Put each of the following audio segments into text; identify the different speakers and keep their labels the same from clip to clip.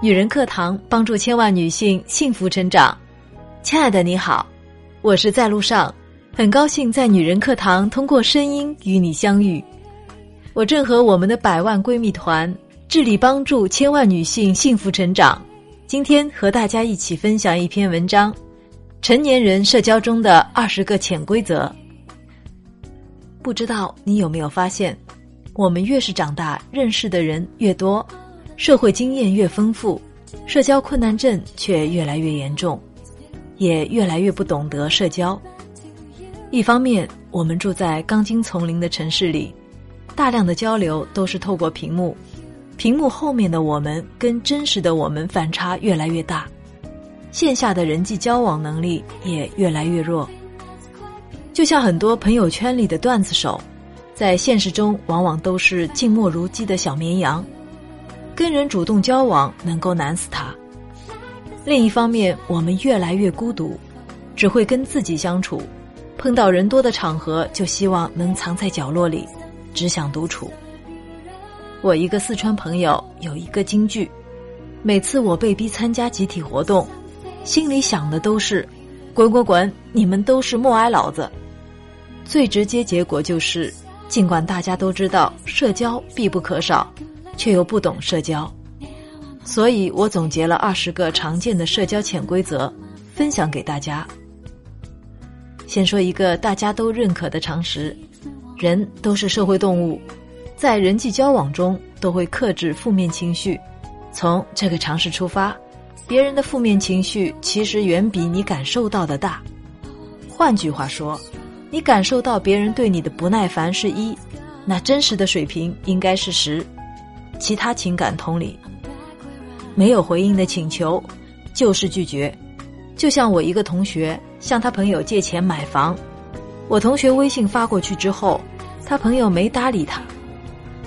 Speaker 1: 女人课堂帮助千万女性幸福成长。亲爱的你好，我是在路上，很高兴在女人课堂通过声音与你相遇。我正和我们的百万闺蜜团致力帮助千万女性幸福成长。今天和大家一起分享一篇文章：成年人社交中的二十个潜规则。不知道你有没有发现，我们越是长大，认识的人越多，社会经验越丰富，社交困难症却越来越严重，也越来越不懂得社交。一方面，我们住在钢筋丛林的城市里，大量的交流都是透过屏幕。屏幕后面的我们跟真实的我们反差越来越大，线下的人际交往能力也越来越弱。就像很多朋友圈里的段子手，在现实中往往都是静默如鸡的小绵羊，跟人主动交往能够难死他。另一方面，我们越来越孤独，只会跟自己相处，碰到人多的场合就希望能藏在角落里，只想独处。我一个四川朋友有一个金句，每次我被逼参加集体活动，心里想的都是“滚滚滚，你们都是默哀老子”。最直接结果就是，尽管大家都知道社交必不可少，却又不懂社交。所以我总结了二十个常见的社交潜规则，分享给大家。先说一个大家都认可的常识：人都是社会动物。在人际交往中，都会克制负面情绪。从这个常识出发，别人的负面情绪其实远比你感受到的大。换句话说，你感受到别人对你的不耐烦是一，那真实的水平应该是十。其他情感同理，没有回应的请求就是拒绝。就像我一个同学向他朋友借钱买房，我同学微信发过去之后，他朋友没搭理他。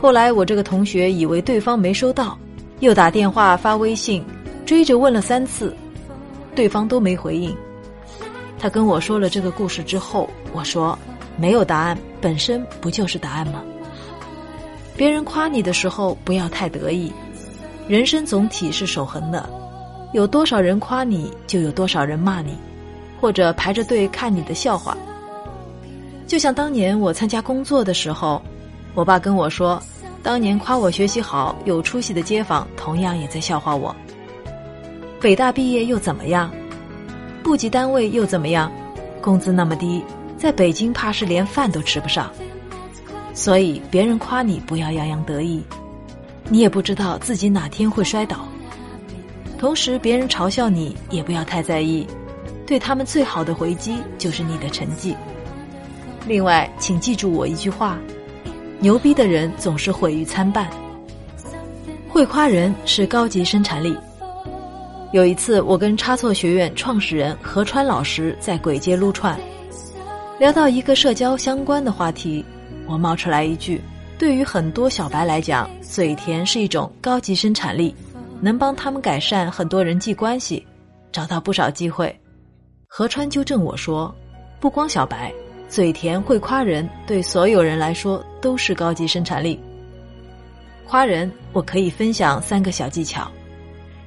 Speaker 1: 后来我这个同学以为对方没收到，又打电话发微信追着问了三次，对方都没回应。他跟我说了这个故事之后，我说：“没有答案本身不就是答案吗？”别人夸你的时候不要太得意，人生总体是守恒的，有多少人夸你，就有多少人骂你，或者排着队看你的笑话。就像当年我参加工作的时候。我爸跟我说，当年夸我学习好、有出息的街坊，同样也在笑话我。北大毕业又怎么样？部级单位又怎么样？工资那么低，在北京怕是连饭都吃不上。所以别人夸你不要洋洋得意，你也不知道自己哪天会摔倒。同时，别人嘲笑你也不要太在意，对他们最好的回击就是你的成绩。另外，请记住我一句话。牛逼的人总是毁誉参半，会夸人是高级生产力。有一次，我跟差错学院创始人何川老师在鬼街撸串，聊到一个社交相关的话题，我冒出来一句：“对于很多小白来讲，嘴甜是一种高级生产力，能帮他们改善很多人际关系，找到不少机会。”何川纠正我说：“不光小白。”嘴甜会夸人，对所有人来说都是高级生产力。夸人，我可以分享三个小技巧：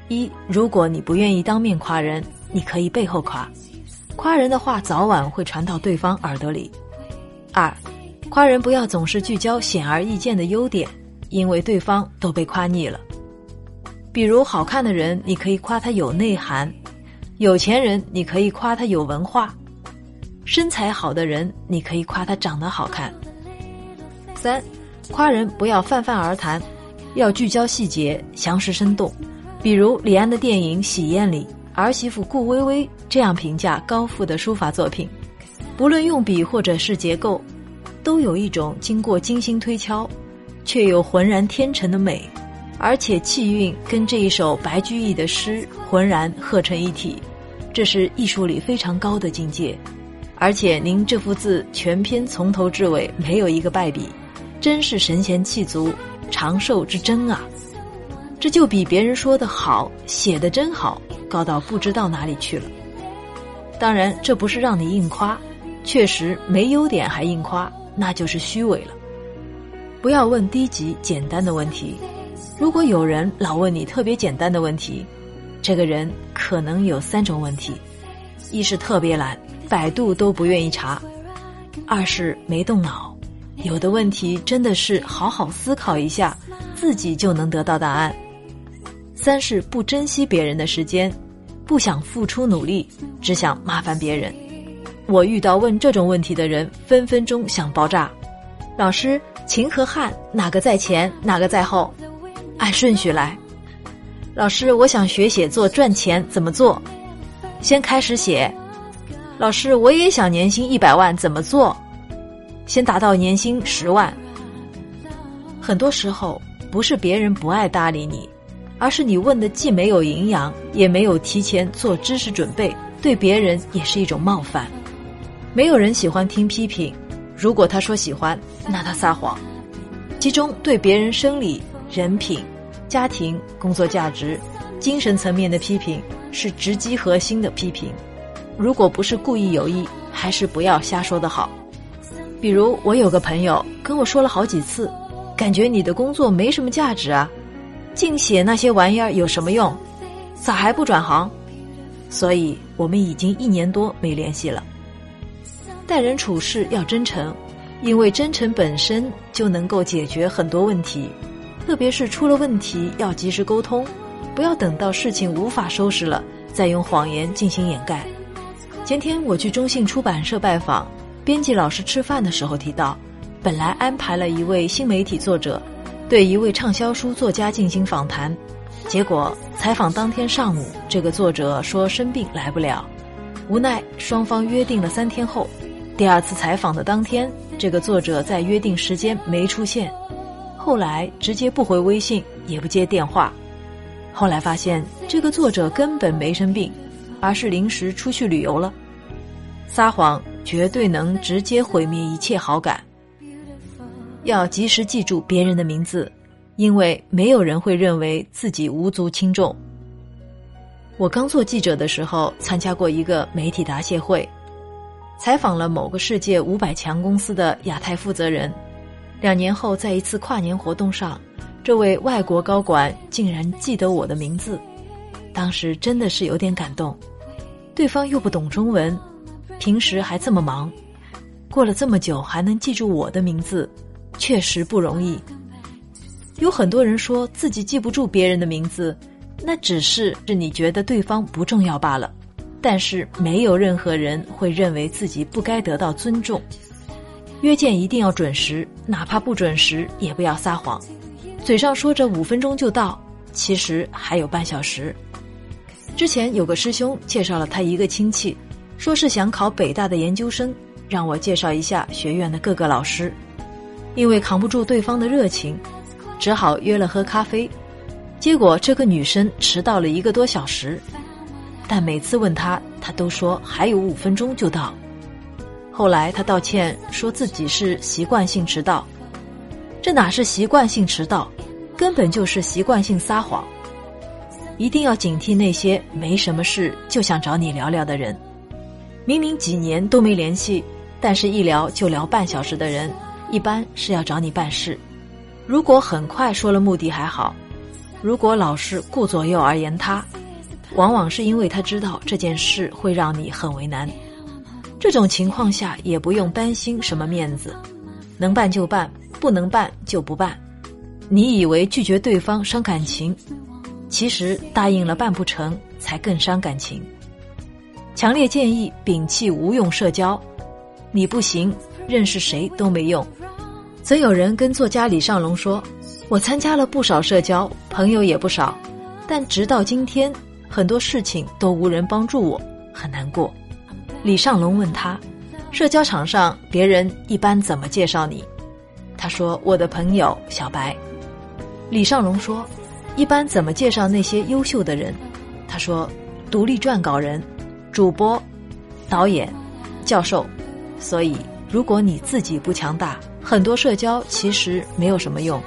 Speaker 1: 一，如果你不愿意当面夸人，你可以背后夸，夸人的话早晚会传到对方耳朵里；二，夸人不要总是聚焦显而易见的优点，因为对方都被夸腻了。比如好看的人，你可以夸他有内涵；有钱人，你可以夸他有文化。身材好的人，你可以夸他长得好看。三，夸人不要泛泛而谈，要聚焦细节，详实生动。比如李安的电影《喜宴》里，儿媳妇顾薇薇这样评价高富的书法作品：不论用笔或者是结构，都有一种经过精心推敲，却又浑然天成的美，而且气韵跟这一首白居易的诗浑然合成一体，这是艺术里非常高的境界。而且您这幅字全篇从头至尾没有一个败笔，真是神闲气足、长寿之真啊！这就比别人说的好、写的真好高到不知道哪里去了。当然，这不是让你硬夸，确实没优点还硬夸，那就是虚伪了。不要问低级简单的问题，如果有人老问你特别简单的问题，这个人可能有三种问题：一是特别懒，百度都不愿意查；二是没动脑，有的问题真的是好好思考一下，自己就能得到答案；三是不珍惜别人的时间，不想付出努力，只想麻烦别人。我遇到问这种问题的人，分分钟想爆炸。老师，秦和汉哪个在前，哪个在后？按顺序来。老师，我想学写作赚钱，怎么做？先开始写。老师，我也想年薪一百万，怎么做？先达到年薪十万。很多时候不是别人不爱搭理你，而是你问的既没有营养，也没有提前做知识准备，对别人也是一种冒犯。没有人喜欢听批评，如果他说喜欢，那他撒谎。其中对别人生理、人品、家庭、工作价值、精神层面的批评，是直击核心的批评。如果不是故意有意，还是不要瞎说的好。比如我有个朋友跟我说了好几次，感觉你的工作没什么价值啊，净写那些玩意儿有什么用？咋还不转行？所以我们已经一年多没联系了。待人处事要真诚，因为真诚本身就能够解决很多问题。特别是出了问题要及时沟通，不要等到事情无法收拾了再用谎言进行掩盖。前天我去中信出版社拜访编辑老师吃饭的时候提到，本来安排了一位新媒体作者对一位畅销书作家进行访谈，结果采访当天上午，这个作者说生病来不了，无奈双方约定了三天后。第二次采访的当天，这个作者在约定时间没出现，后来直接不回微信，也不接电话。后来发现这个作者根本没生病，而是临时出去旅游了。撒谎绝对能直接毁灭一切好感。要及时记住别人的名字，因为没有人会认为自己无足轻重。我刚做记者的时候，参加过一个媒体答谢会。采访了某个世界五百强公司的亚太负责人，两年后在一次跨年活动上，这位外国高管竟然记得我的名字，当时真的是有点感动。对方又不懂中文，平时还这么忙，过了这么久还能记住我的名字，确实不容易。有很多人说自己记不住别人的名字，那只是是你觉得对方不重要罢了。但是没有任何人会认为自己不该得到尊重。约见一定要准时，哪怕不准时也不要撒谎。嘴上说着五分钟就到，其实还有半小时。之前有个师兄介绍了他一个亲戚，说是想考北大的研究生，让我介绍一下学院的各个老师。因为扛不住对方的热情，只好约了喝咖啡。结果这个女生迟到了一个多小时。但每次问他，他都说还有五分钟就到。后来他道歉，说自己是习惯性迟到。这哪是习惯性迟到，根本就是习惯性撒谎。一定要警惕那些没什么事就想找你聊聊的人。明明几年都没联系，但是一聊就聊半小时的人，一般是要找你办事。如果很快说了目的还好，如果老是顾左右而言他。往往是因为他知道这件事会让你很为难，这种情况下也不用担心什么面子，能办就办，不能办就不办。你以为拒绝对方伤感情，其实答应了办不成才更伤感情。强烈建议摒弃无用社交，你不行，认识谁都没用。曾有人跟作家李尚龙说：“我参加了不少社交，朋友也不少，但直到今天。”很多事情都无人帮助我，很难过。李尚龙问他：“社交场上别人一般怎么介绍你？”他说：“我的朋友小白。”李尚龙说：“一般怎么介绍那些优秀的人？”他说：“独立撰稿人、主播、导演、教授。”所以，如果你自己不强大，很多社交其实没有什么用。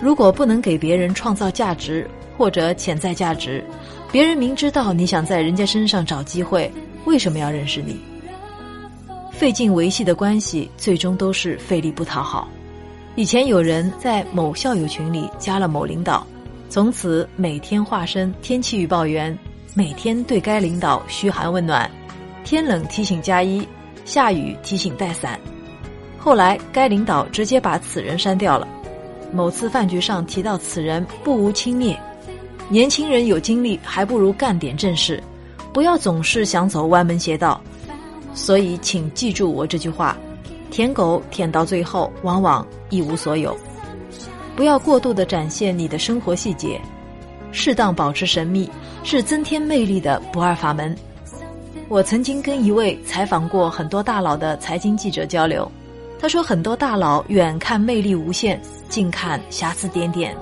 Speaker 1: 如果不能给别人创造价值或者潜在价值。别人明知道你想在人家身上找机会，为什么要认识你？费劲维系的关系，最终都是费力不讨好。以前有人在某校友群里加了某领导，从此每天化身天气预报员，每天对该领导嘘寒问暖，天冷提醒加衣，下雨提醒带伞。后来该领导直接把此人删掉了。某次饭局上提到此人不无轻蔑，年轻人有精力还不如干点正事，不要总是想走歪门邪道。所以请记住我这句话。舔狗舔到最后，往往一无所有。不要过度的展现你的生活细节，适当保持神秘是增添魅力的不二法门。我曾经跟一位采访过很多大佬的财经记者交流，他说很多大佬远看魅力无限，近看瑕疵点点。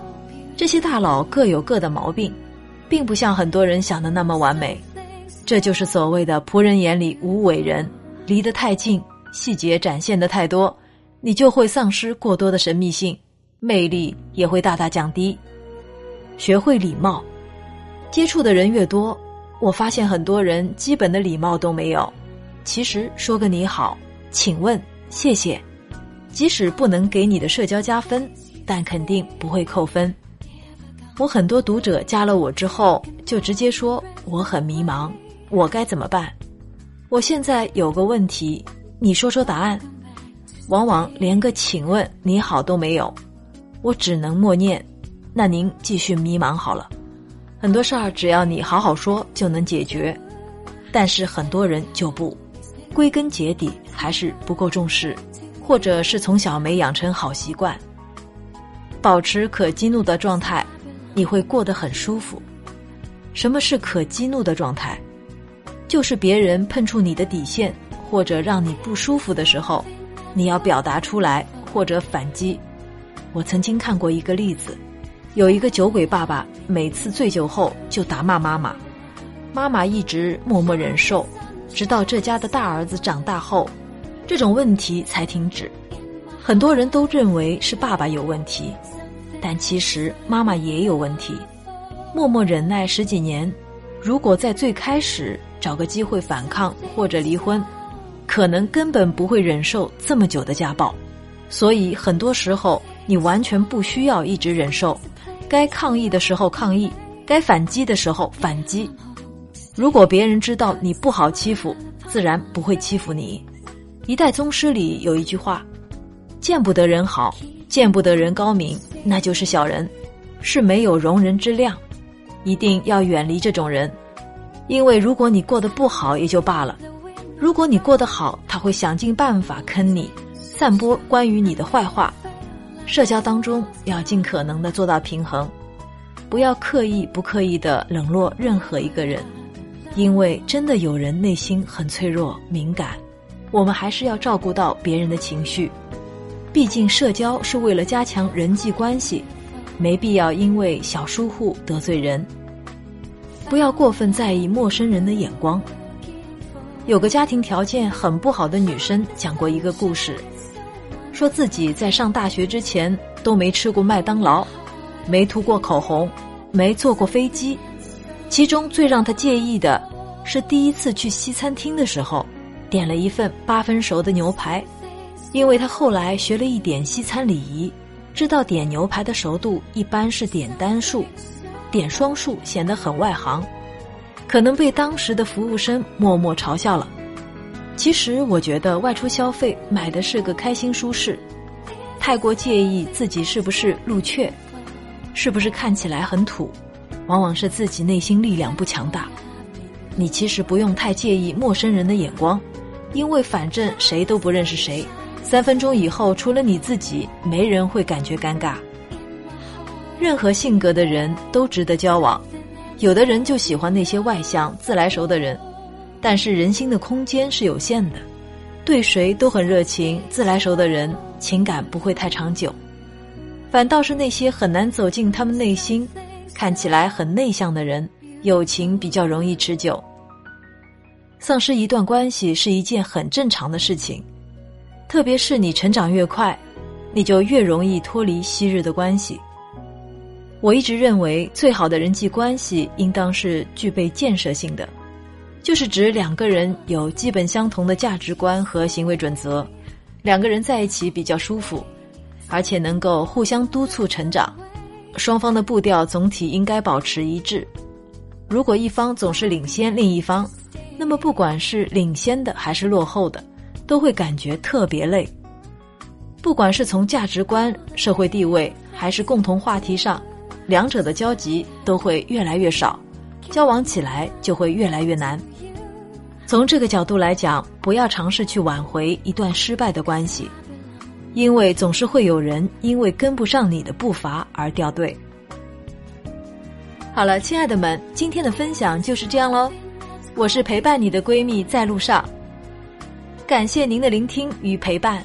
Speaker 1: 这些大佬各有各的毛病，并不像很多人想的那么完美。这就是所谓的仆人眼里无伟人，离得太近。细节展现的太多，你就会丧失过多的神秘性，魅力也会大大降低。学会礼貌，接触的人越多，我发现很多人基本的礼貌都没有。其实说个你好，请问，谢谢，即使不能给你的社交加分，但肯定不会扣分。我很多读者加了我之后，就直接说我很迷茫，我该怎么办？我现在有个问题。你说说答案，往往连个请问你好都没有，我只能默念。那您继续迷茫好了。很多事儿只要你好好说就能解决，但是很多人就不，归根结底还是不够重视，或者是从小没养成好习惯。保持可激怒的状态，你会过得很舒服。什么是可激怒的状态？就是别人碰触你的底线。或者让你不舒服的时候，你要表达出来或者反击。我曾经看过一个例子，有一个酒鬼爸爸，每次醉酒后就打骂妈妈，妈妈一直默默忍受，直到这家的大儿子长大后，这种问题才停止。很多人都认为是爸爸有问题，但其实妈妈也有问题。默默忍耐十几年，如果在最开始找个机会反抗或者离婚。可能根本不会忍受这么久的家暴，所以很多时候你完全不需要一直忍受，该抗议的时候抗议，该反击的时候反击。如果别人知道你不好欺负，自然不会欺负你。一代宗师里有一句话：“见不得人好，见不得人高明，那就是小人，是没有容人之量。一定要远离这种人，因为如果你过得不好也就罢了。”如果你过得好，他会想尽办法坑你，散播关于你的坏话。社交当中要尽可能的做到平衡，不要刻意不刻意的冷落任何一个人，因为真的有人内心很脆弱敏感，我们还是要照顾到别人的情绪。毕竟社交是为了加强人际关系，没必要因为小疏忽得罪人。不要过分在意陌生人的眼光。有个家庭条件很不好的女生讲过一个故事，说自己在上大学之前都没吃过麦当劳，没涂过口红，没坐过飞机。其中最让她介意的是第一次去西餐厅的时候，点了一份八分熟的牛排，因为他后来学了一点西餐礼仪，知道点牛排的熟度一般是点单数，点双数显得很外行。可能被当时的服务生默默嘲笑了。其实我觉得外出消费买的是个开心舒适，太过介意自己是不是露怯，是不是看起来很土，往往是自己内心力量不强大。你其实不用太介意陌生人的眼光，因为反正谁都不认识谁，三分钟以后除了你自己，没人会感觉尴尬。任何性格的人都值得交往。有的人就喜欢那些外向、自来熟的人，但是人心的空间是有限的，对谁都很热情、自来熟的人，情感不会太长久；反倒是那些很难走进他们内心、看起来很内向的人，友情比较容易持久。丧失一段关系是一件很正常的事情，特别是你成长越快，你就越容易脱离昔日的关系。我一直认为，最好的人际关系应当是具备建设性的，就是指两个人有基本相同的价值观和行为准则，两个人在一起比较舒服，而且能够互相督促成长，双方的步调总体应该保持一致。如果一方总是领先另一方，那么不管是领先的还是落后的，都会感觉特别累。不管是从价值观、社会地位，还是共同话题上，两者的交集都会越来越少，交往起来就会越来越难。从这个角度来讲，不要尝试去挽回一段失败的关系，因为总是会有人因为跟不上你的步伐而掉队。好了，亲爱的们，今天的分享就是这样喽。我是陪伴你的闺蜜，在路上。感谢您的聆听与陪伴，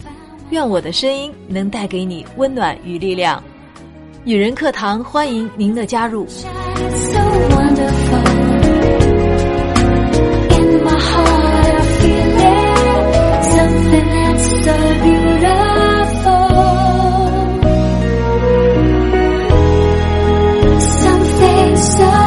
Speaker 1: 愿我的声音能带给你温暖与力量。女人课堂欢迎您的加入。something so beautiful something so